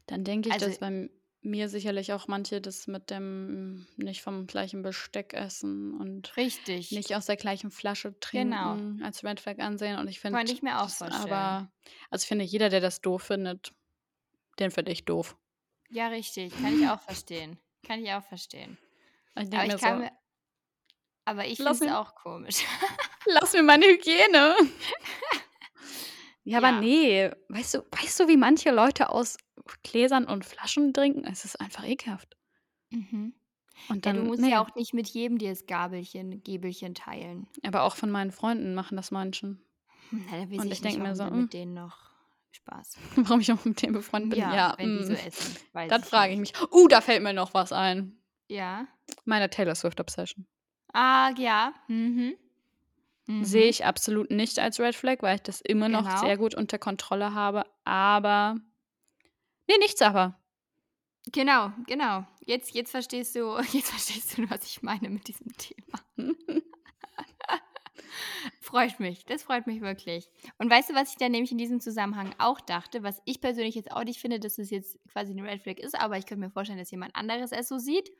Dann denke ich, Also- dass bei mir sicherlich auch manche das mit dem nicht vom gleichen Besteck essen und Richtig. nicht aus der gleichen Flasche trinken Genau. als Red Flag ansehen. Und ich finde, Könnte ich mir auch vorstellen. aber, also ich finde, jeder, der das doof findet, den finde ich doof. Ja, richtig. Kann ich auch verstehen. Kann ich auch verstehen. Ich Aber denke ich so, mir. Aber ich finde es auch komisch. lass mir meine Hygiene. ja, aber Ja. nee, weißt du, weißt du, wie manche Leute aus Gläsern und Flaschen trinken? Es ist einfach ekelhaft. mhm. Und Ja, dann, du musst nee, ja auch nicht mit jedem dir das Gabelchen, Gäbelchen teilen. aber auch von meinen Freunden machen das manchen. Hm, Na, da weiß Und ich, ich denk nicht, mir so, hm. mit denen noch Spaß. Warum ich auch mit denen befreundet bin? Ja, Ja, wenn die so mm, essen. Dann frage ich mich. Uh, da fällt mir noch was ein. Ja. Meine Taylor Swift Obsession. Ah, ja. Mhm. Mhm. Sehe ich absolut nicht als Red Flag, weil ich das immer noch Genau. sehr gut unter Kontrolle habe. Aber. Nee, nichts aber. Genau, genau. Jetzt, jetzt verstehst du, jetzt verstehst du, was ich meine mit diesem Thema. freut mich, das freut mich wirklich. Und weißt du, was ich dann nämlich in diesem Zusammenhang auch dachte, was ich persönlich jetzt auch nicht finde, dass es jetzt quasi eine Red Flag ist, aber ich könnte mir vorstellen, dass jemand anderes es so sieht,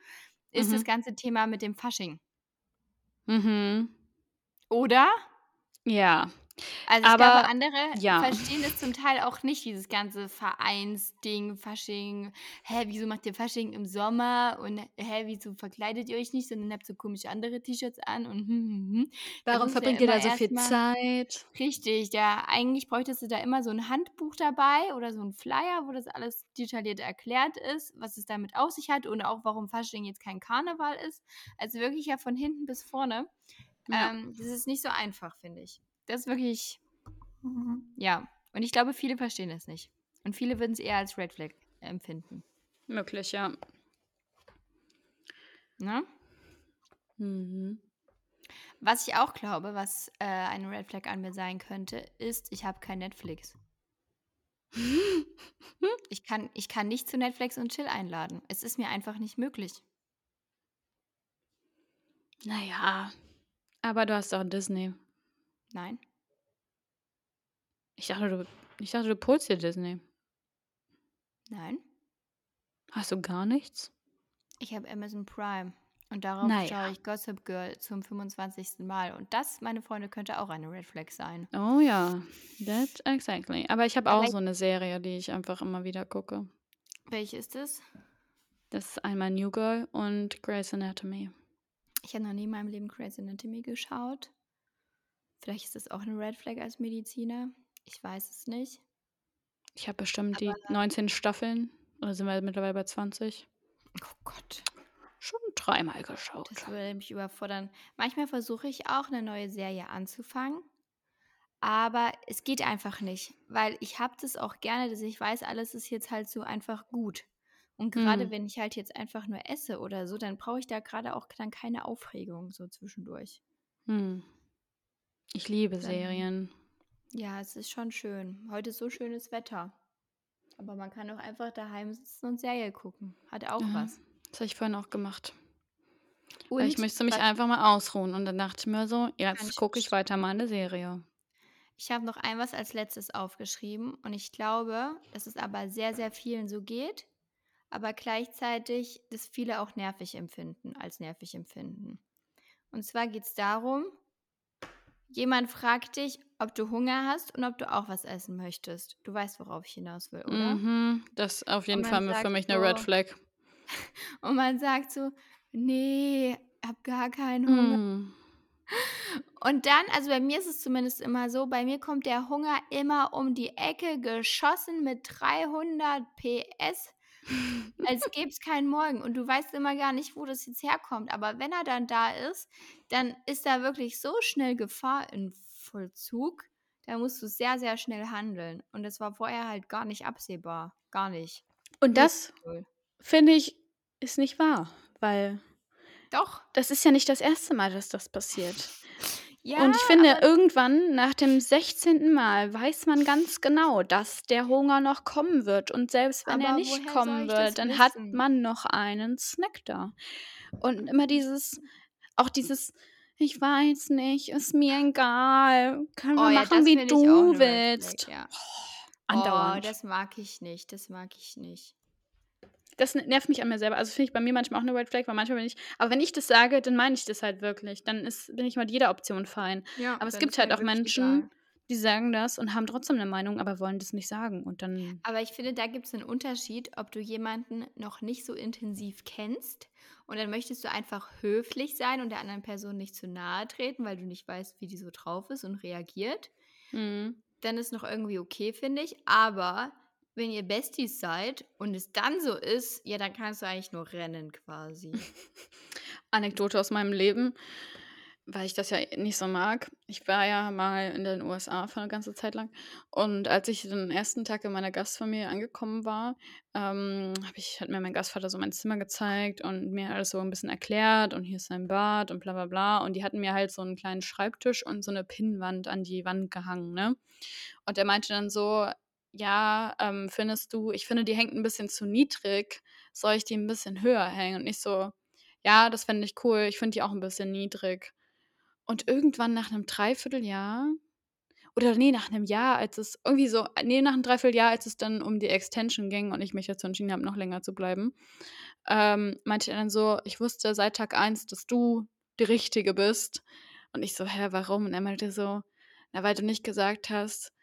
ist Mhm. das ganze Thema mit dem Fasching. Mhm. Oder? Ja. Also ich Aber glaube, andere ja. verstehen es zum Teil auch nicht, dieses ganze Vereinsding, Fasching. Hä, wieso macht ihr Fasching im Sommer? Und hä, wieso verkleidet ihr euch nicht, sondern habt so komische andere T-Shirts an und hm, hm, hm. Warum du ja verbringt ihr da so viel Zeit? Richtig, ja, eigentlich bräuchtest du da immer so ein Handbuch dabei oder so ein Flyer, wo das alles detailliert erklärt ist, was es damit auf sich hat und auch warum Fasching jetzt kein Karneval ist. Also wirklich ja von hinten bis vorne. Ja. Ähm, das ist nicht so einfach, finde ich. Das ist wirklich, ja. Und ich glaube, viele verstehen es nicht. Und viele würden es eher als Red Flag empfinden. Möglich, ja. Ne? Mhm. Was ich auch glaube, was äh, eine Red Flag an mir sein könnte, ist, ich habe kein Netflix. Ich kann, ich kann nicht zu Netflix und Chill einladen. Es ist mir einfach nicht möglich. naja. Aber du hast auch Disney. Nein. Ich dachte, du, ich dachte, du polst dir Disney. Nein. Hast du gar nichts? Ich habe Amazon Prime. Und darauf Na schaue ich Gossip Girl zum 25. Mal. Und das, meine Freunde, könnte auch eine Red Flag sein. Oh ja, that exactly. Aber ich habe auch so eine Serie, die ich einfach immer wieder gucke. welche ist es? Das ist einmal New Girl und Grey's Anatomy. Ich habe noch nie in meinem Leben Grey's Anatomy geschaut. Vielleicht ist das auch eine Red Flag als Mediziner. Ich weiß es nicht. Ich habe bestimmt Aber die 19 Staffeln, oder sind wir mittlerweile bei 20? oh Gott, Schon dreimal geschaut. das würde mich überfordern. Manchmal versuche ich auch eine neue Serie anzufangen, aber es geht einfach nicht, weil ich habe das auch gerne, dass ich weiß, alles ist jetzt halt so einfach gut. Und gerade Hm. wenn ich halt jetzt einfach nur esse oder so, dann brauche ich da gerade auch dann keine Aufregung so zwischendurch. Hm. Ich liebe Dann, Serien. ja, es ist schon schön. Heute ist so schönes Wetter. Aber man kann auch einfach daheim sitzen und Serie gucken. Hat auch Ja, was. das habe ich vorhin auch gemacht. Weil ich Und möchte mich einfach mal ausruhen. Und dann dachte ich mir so, jetzt gucke ich weiter mal eine Serie. Ich habe noch ein was als letztes aufgeschrieben und ich glaube, dass es aber sehr, sehr vielen so geht, aber gleichzeitig das viele auch nervig empfinden, als nervig empfinden. Und zwar geht es darum, jemand fragt dich, ob du Hunger hast und ob du auch was essen möchtest. Du weißt, worauf ich hinaus will, oder? Mhm, das ist auf jeden Fall für mich eine Red Flag. und man sagt so, nee, hab gar keinen Hunger. Mm. Und dann, also bei mir ist es zumindest immer so, bei mir kommt der Hunger immer um die Ecke geschossen mit 300 PS, als gäbe es keinen Morgen. Und du weißt immer gar nicht, wo das jetzt herkommt. Aber wenn er dann da ist, dann ist da wirklich so schnell Gefahr in Vollzug. Da musst du sehr, sehr schnell handeln. Und das war vorher halt gar nicht absehbar. Gar nicht. Und das, Null. finde ich, ist nicht wahr. Weil Doch. das ist ja nicht das erste Mal, dass das passiert. Ja, Und ich finde, irgendwann nach dem 16. Mal weiß man ganz genau, dass der Hunger noch kommen wird. Und selbst wenn er nicht kommen wird, dann hat wissen? man noch einen Snack da. Und immer dieses, auch dieses, ich weiß nicht, ist mir egal. Können Oh wir ja, machen, das wie du willst. ja. Oh, Oh, andauernd. das mag ich nicht. Das mag ich nicht. Das nervt mich an mir selber. Also finde ich bei mir manchmal auch eine Red Flag, weil manchmal bin ich. Aber wenn ich das sage, dann meine ich das halt wirklich. Dann ist, bin ich mit jeder Option fein. Ja, Aber es gibt halt auch Menschen, egal. die sagen das und haben trotzdem eine Meinung, aber wollen das nicht sagen. Und dann. Aber ich finde, da gibt es einen Unterschied, ob du jemanden noch nicht so intensiv kennst und dann möchtest du einfach höflich sein und der anderen Person nicht zu nahe treten, weil du nicht weißt, wie die so drauf ist und reagiert. Mhm. Dann ist noch irgendwie okay, finde ich. Aber wenn ihr Besties seid und es dann so ist, ja, dann kannst du eigentlich nur rennen quasi. Anekdote aus meinem Leben, weil ich das ja nicht so mag. Ich war ja mal in den USA für eine ganze Zeit lang. Und als ich den ersten Tag in meiner Gastfamilie angekommen war, ähm, ich, hat mir mein Gastvater so mein Zimmer gezeigt und mir alles so ein bisschen erklärt und hier ist sein Bad und bla bla bla. Und die hatten mir halt so einen kleinen Schreibtisch und so eine Pinnwand an die Wand gehangen, ne? Und er meinte dann so, ja, ähm, findest du, ich finde, die hängt ein bisschen zu niedrig. Soll ich die ein bisschen höher hängen? Und ich so, ja, das fände ich cool. Ich finde die auch ein bisschen niedrig. Und irgendwann nach einem Dreivierteljahr, oder nee, nach einem Jahr, als es irgendwie so, nee, nach einem Dreivierteljahr, als es dann um die Extension ging und ich mich dazu entschieden habe, noch länger zu bleiben, ähm, meinte er dann so, ich wusste seit Tag eins, dass du die Richtige bist. Und ich so, hä, warum? Und er meinte so, na, weil du nicht gesagt hast,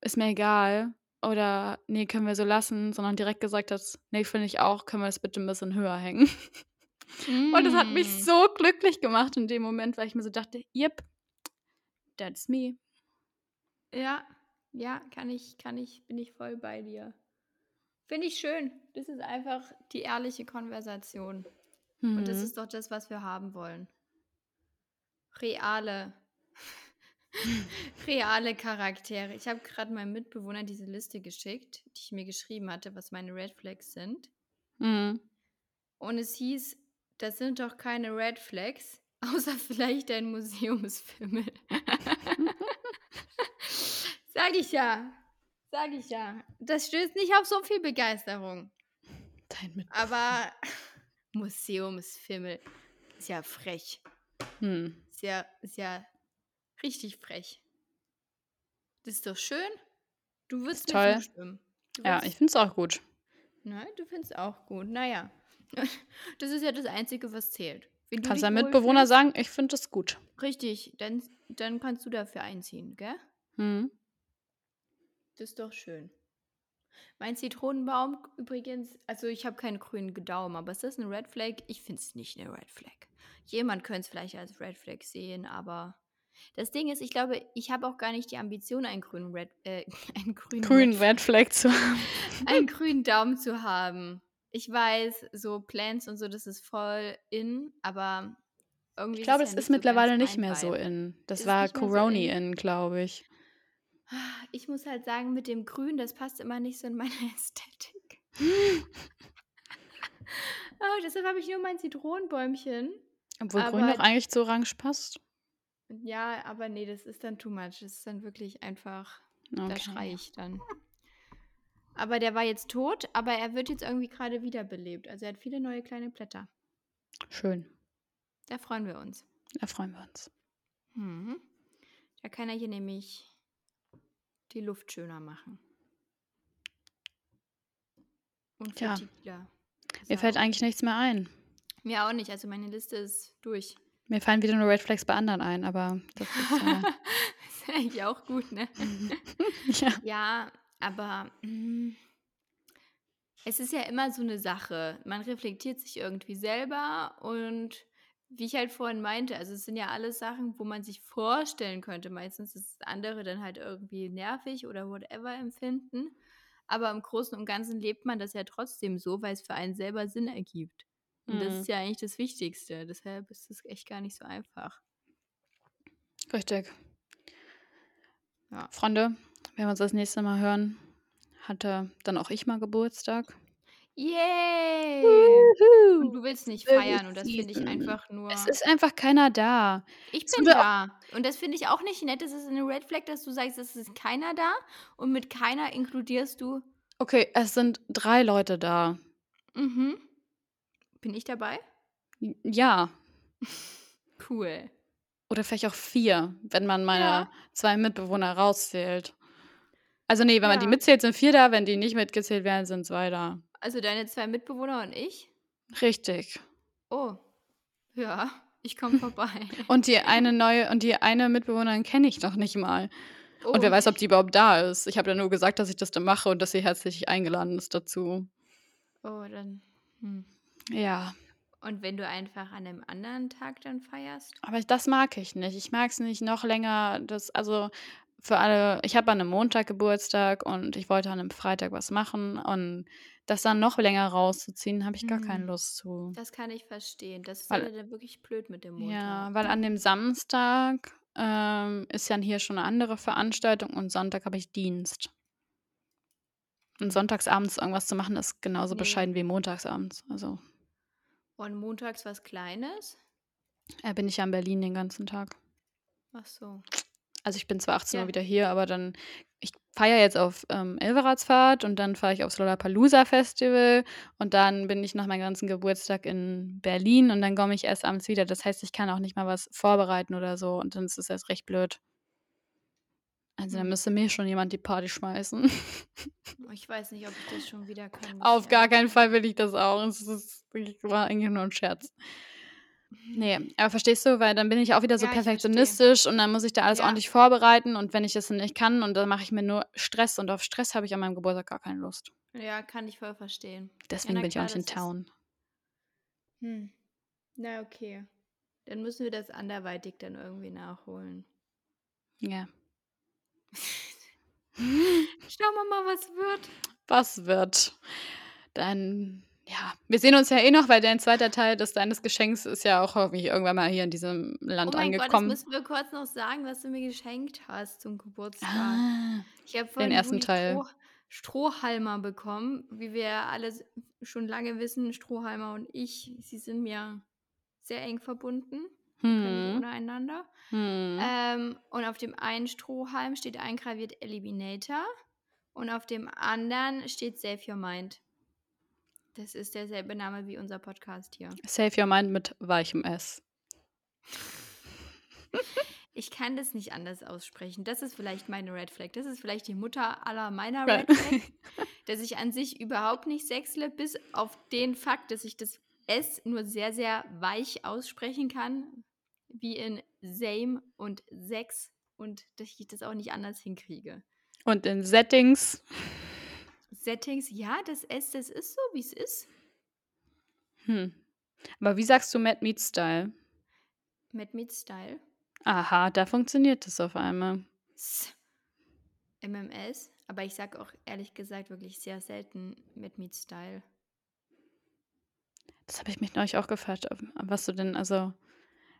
ist mir egal. Oder nee, können wir so lassen, sondern direkt gesagt hast, nee, finde ich auch, können wir es bitte ein bisschen höher hängen. Und das hat mich Mm. so glücklich gemacht in dem Moment, weil ich mir so dachte, yep, that's me. Ja, ja, kann ich, kann ich, bin ich voll bei dir. Finde ich schön. Das ist einfach die ehrliche Konversation. Und das Mhm. ist doch das, was wir haben wollen. Reale, reale Charaktere. Ich habe gerade meinem Mitbewohner diese Liste geschickt, die ich mir geschrieben hatte, was meine Red Flags sind. Mhm. Und es hieß, das sind doch keine Red Flags, außer vielleicht ein Museumsfimmel. Sag ich ja. Sag ich ja. Das stößt nicht auf so viel Begeisterung. Dein Mit Aber Museumsfimmel ist ja frech. hm. Ist ja, ist ja richtig frech. Das ist doch schön. Du wirst toll. zustimmen. Du Ja, ich finde es auch gut. Ne, du findest auch gut. Naja. Das ist ja das Einzige, was zählt. Kannst deinem Mitbewohner wohlfühlst sagen, ich finde das gut. Richtig, dann dann kannst du dafür einziehen, gell? Mhm. Das ist doch schön. Mein Zitronenbaum übrigens also, ich habe keinen grünen Daumen, aber ist das 'ne Red Flag? Ich finde es nicht 'ne Red Flag. Jemand könnte es vielleicht als Red Flag sehen, aber das Ding ist, ich glaube, ich habe auch gar nicht die Ambition, einen grünen Red äh, einen grünen Grünen Red Red Flag zu haben. einen grünen Daumen zu haben. Ich weiß, so Plants und so, das ist voll in, aber irgendwie Ich ist es glaube, ja ist so mittlerweile nicht mehr so in. Das Ist war mehr so Coroni in? in, glaube ich. Ich muss halt sagen, mit dem Grün, das passt immer nicht so in meine Ästhetik. Oh, deshalb habe ich nur mein Zitronenbäumchen. Obwohl Grün Aber doch eigentlich zu Orange passt. Ja, aber ne, das ist dann too much. Das ist dann wirklich einfach da schreie Okay. ich dann. Aber der war jetzt tot, aber er wird jetzt irgendwie grade wiederbelebt. Also, er hat viele neue kleine Blätter. Schön. Da freuen wir uns. Da freuen wir uns. Mhm. Da kann er hier nämlich die Luft schöner machen. Und Tja. Mir fällt auch eigentlich nichts mehr ein. Mir auch nicht. Also, meine Liste ist durch. Mir fallen wieder nur Red Flags bei anderen ein, aber das ist, äh Ist eigentlich auch gut, ne? ja. Ja, aber, hm es ist ja immer so 'ne Sache. Man reflektiert sich irgendwie selber und wie ich halt vorhin meinte, also, es sind ja alles Sachen, wo man sich vorstellen könnte meistens, dass andere dann halt irgendwie nervig oder whatever empfinden. Aber im Großen und Ganzen lebt man das ja trotzdem so, weil's für einen selber Sinn ergibt. Und das Mhm. ist ja eigentlich das Wichtigste. Deshalb ist es echt gar nicht so einfach. Richtig. Ja. Freunde, wenn wir uns das nächste Mal hören, hatte dann auch ich mal Geburtstag. Yay! Und du willst nicht feiern und das finde ich einfach nur Es ist einfach keiner da. Ich bin da. Und das finde ich auch nicht nett. Das ist 'ne Red Flag, dass du sagst, es ist keiner da und mit keiner inkludierst du Okay, es sind 3 Leute da. Mhm. Bin ich dabei? Ja. Cool. Oder vielleicht auch 4, wenn man meine Ja. 2 Mitbewohner rauszählt. Also, ne, wenn man die Ja. mitzählt, sind 4 da, wenn die nicht mitgezählt werden, sind 2 da. Also, deine 2 Mitbewohner und ich? Richtig. Oh. Ja, ich komme vorbei. Und die eine neue und die eine Mitbewohnerin kenne ich noch nicht mal. Und wer Oh. weiß, ob die überhaupt da ist. Ich habe ja nur gesagt, dass ich das dann mache und dass sie herzlich eingeladen ist dazu. Oh, dann hm. Ja. Und wenn du einfach an 'nem anderen Tag dann feierst? Aber das mag ich nicht. Ich mag's nicht noch länger das also, für alle ich habe an 'nem Montag Geburtstag und ich wollte an 'nem Freitag was machen und das dann noch länger rauszuziehen, habe ich gar keine Mhm. Lust zu. Das kann ich verstehen. Das ist Weil dann wirklich blöd mit dem Montag. ja, weil an dem Samstag, ähm, ist dann hier schon 'ne andere Veranstaltung und Sonntag habe ich Dienst. Und sonntagsabends irgendwas zu machen, ist genauso Ne. bescheiden wie montagsabends. Also Und montags was Kleines? äh, bin ich ja in Berlin den ganzen Tag. Ach so. Also, ich bin zwar 18:00 Ja. wieder hier, aber dann ich feiere jetzt auf, ähm, Elveratsfahrt und dann fahre ich aufs Lollapalooza-Festival und dann bin ich noch meinen ganzen Geburtstag in Berlin und dann komme ich erst abends wieder. Das heißt, ich kann auch nicht mal was vorbereiten oder so und dann ist es erst recht blöd. Also, dann Hm. müsste mir schon jemand die Party schmeißen. Ich weiß nicht, ob ich das schon wieder kann, Auf gar keinen. Fall will ich das auch. Es ist war eigentlich nur 'n Scherz. Ne, aber verstehst du, weil dann bin ich auch wieder so Ja, perfektionistisch und dann muss ich da alles Ja. ordentlich vorbereiten und wenn ich das dann nicht kann und dann mache ich mir nur Stress und auf Stress habe ich an meinem Geburtstag gar keine Lust. Ja, kann ich voll verstehen. Ja, Deswegen na bin ich auch klar, nicht in Town. Hm. Na, okay. Dann müssen wir das anderweitig dann irgendwie nachholen. Ja. Schauen wir mal, was wird. Was wird? Dann ja, wir sehen uns ja eh noch, weil dein zweiter Teil des deines Geschenks ist ja auch hoffentlich irgendwann mal hier in diesem Oh Land mein Gott, das angekommen. müssen wir kurz noch sagen, was du mir geschenkt hast zum Geburtstag. Ah, Ich habe den von ersten Teil. Stroh Strohhalmer bekommen. Wie wir alle schon lange wissen, Strohhalmer und ich, sie sind mir sehr eng verbunden. Können Mhm. ohne einander. Mhm. Ähm, und auf dem einen Strohhalm steht eingraviert Eliminator und auf dem anderen steht Save Your Mind. Das ist derselbe Name wie unser Podcast hier. Save Your Mind mit weichem S. Ich kann das nicht anders aussprechen. Das ist vielleicht meine Red Flag. Das ist vielleicht die Mutter aller meiner Red Flag, dass ich an sich überhaupt nicht sechsle, bis auf den Fakt, dass ich das S nur sehr, sehr weich aussprechen kann, wie in same und sex und dass ich das auch nicht anders hinkriege. Und in Settings? Settings, ja, das S, das ist so, wie es ist. Hm. Aber wie sagst du Mad Meat Style? Mad Meat Style? Aha, da funktioniert es auf einmal. MMS, aber ich sage auch ehrlich gesagt wirklich sehr selten Mad Meat Style. Das habe ich mich neulich auch gefragt, was du denn, also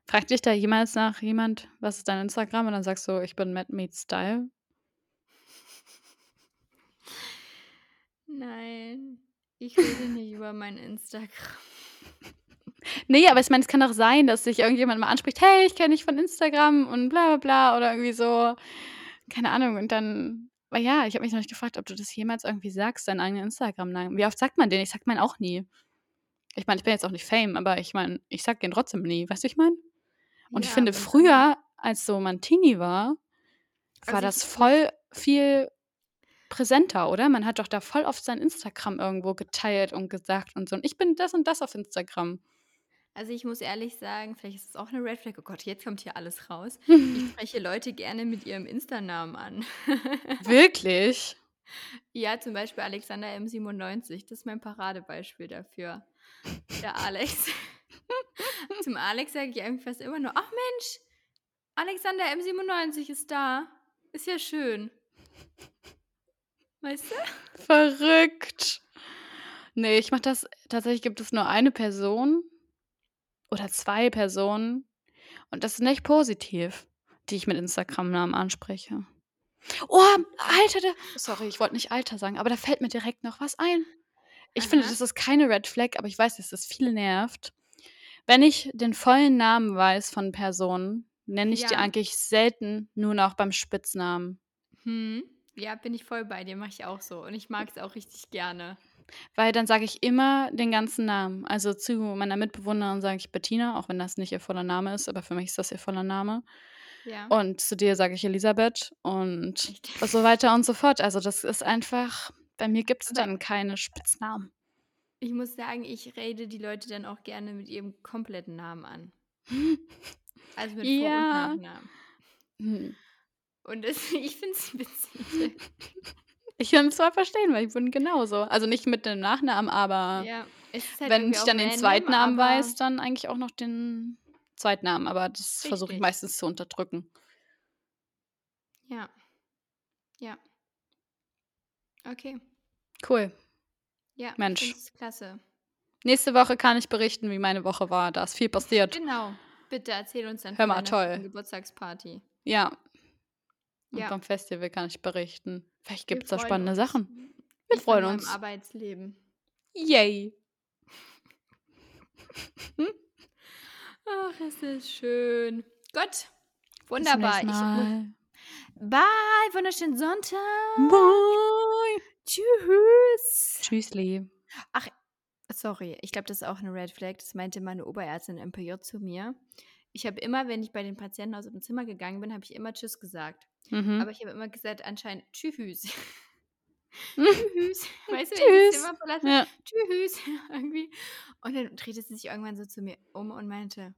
fragt dich da jemals nach jemand, was ist dein Instagram? Und dann sagst du, ich bin Mad Meat Style. Nein, ich rede nicht über mein Instagram. Nee, aber ich meine, es kann doch sein, dass sich irgendjemand mal anspricht, hey, ich kenne dich von Instagram und bla bla bla oder irgendwie so, keine Ahnung. Und dann, aber ja, ich habe mich noch nicht gefragt, ob du das jemals irgendwie sagst, deinen eigenen Instagram-Namen. Wie oft sagt man den? Ich sag meinen auch nie. Ich meine, ich bin jetzt auch nicht Fame, aber ich meine, ich sag den trotzdem nie. Weißt du, ich meine? Und ja, ich finde, früher, als so man Teenie war, war also das voll viel präsenter, oder? Man hat doch da voll oft sein Instagram irgendwo geteilt und gesagt und so. Und ich bin das und das auf Instagram. Also ich muss ehrlich sagen, vielleicht ist es auch eine Red Flag. Oh Gott, jetzt kommt hier alles raus. Ich spreche Leute gerne mit ihrem Insta-Namen an. Wirklich? Ja, zum Beispiel Alexander M97. Das ist mein Paradebeispiel dafür. Der Alex. zum Alex sage ich eigentlich fast immer nur, ach Mensch, Alexander M97 ist da. Ist ja schön. Weißt du? Verrückt. Nee, ich mach das, tatsächlich gibt es nur eine Person, oder zwei Personen. Und das ist nicht positiv, die ich mit Instagram-Namen anspreche. Oh, Alter, da, sorry, ich wollte nicht Alter sagen, aber da fällt mir direkt noch was ein. Ich Aha. finde, das ist keine Red Flag, aber ich weiß, dass das viele nervt. Wenn ich den vollen Namen weiß von Personen, nenne ich ja. die eigentlich selten nur noch beim Spitznamen. Hm. Ja, bin ich voll bei dir, mache ich auch so. Und ich mag es auch richtig gerne. Weil dann sage ich immer den ganzen Namen. Also zu meiner Mitbewohnerin sage ich Bettina, auch wenn das nicht ihr voller Name ist, aber für mich ist das ihr voller Name. Ja. Und zu dir sage ich Elisabeth und Echt? so weiter und so fort. Also das ist einfach, bei mir gibt es dann keine Spitznamen. Ich muss sagen, ich rede die Leute dann auch gerne mit ihrem kompletten Namen an. Also mit Vor- ja. und Nachnamen. Hm. Und das, ich finde es witzig. Ich kann es zwar verstehen, weil ich bin genauso. Also nicht mit dem Nachnamen, aber ja, halt wenn ich dann den Zweitnamen weiß, dann eigentlich auch noch den Zweitnamen. Aber das versuche ich meistens zu unterdrücken. Ja. Ja. Okay. Cool. Ja, Mensch. klasse. Nächste Woche kann ich berichten, wie meine Woche war. Da ist viel passiert. Genau. Bitte erzähl uns dann Hör mal, toll. Geburtstagsparty. Ja. Und ja. vom Festival kann ich berichten. Vielleicht gibt es da spannende uns. Sachen. Wir ich freuen uns. Im Arbeitsleben. Yay. Ach, es ist schön. Gott, wunderbar. Ich, bye, wunderschönen Sonntag. Bye. Tschüss. Tschüssli. Ach, sorry, ich glaube, das ist auch eine Red Flag. Das meinte meine Oberärztin im MPJ zu mir. Ich habe immer, wenn ich bei den Patienten aus dem Zimmer gegangen bin, habe ich immer Tschüss gesagt. Mhm. Aber ich habe immer gesagt, anscheinend Tschüss. Tschüss. Weißt du, wenn ich das Zimmer verlasse? Ja. Tschüss. Irgendwie. Und dann drehte sie sich irgendwann so zu mir um und meinte,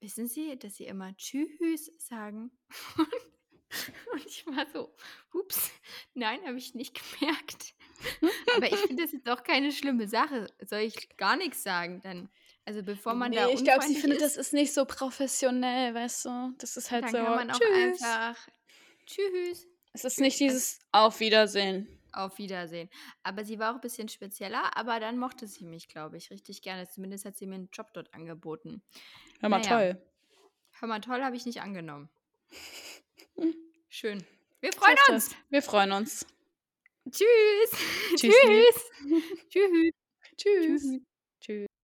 wissen Sie, dass Sie immer Tschüss sagen? Und ich war so, ups, nein, habe ich nicht gemerkt. Aber ich finde das jetzt auch keine schlimme Sache. Soll ich gar nichts sagen? Dann, also bevor man nee, da ich glaube, sie findet, das ist nicht so professionell, weißt du? Das ist halt dann so. Dann kann man auch Tschüss. einfach Tschüss. Es ist nicht dieses Auf Wiedersehen. Auf Wiedersehen. Aber sie war auch ein bisschen spezieller, aber dann mochte sie mich, glaube ich, richtig gerne. Zumindest hat sie mir einen Job dort angeboten. Hör mal naja. toll. Hör mal toll, habe ich nicht angenommen. Schön. Wir freuen uns. Wir freuen uns. Tschüss. Tschüss. Tschüss. Tschüss. Tschüss.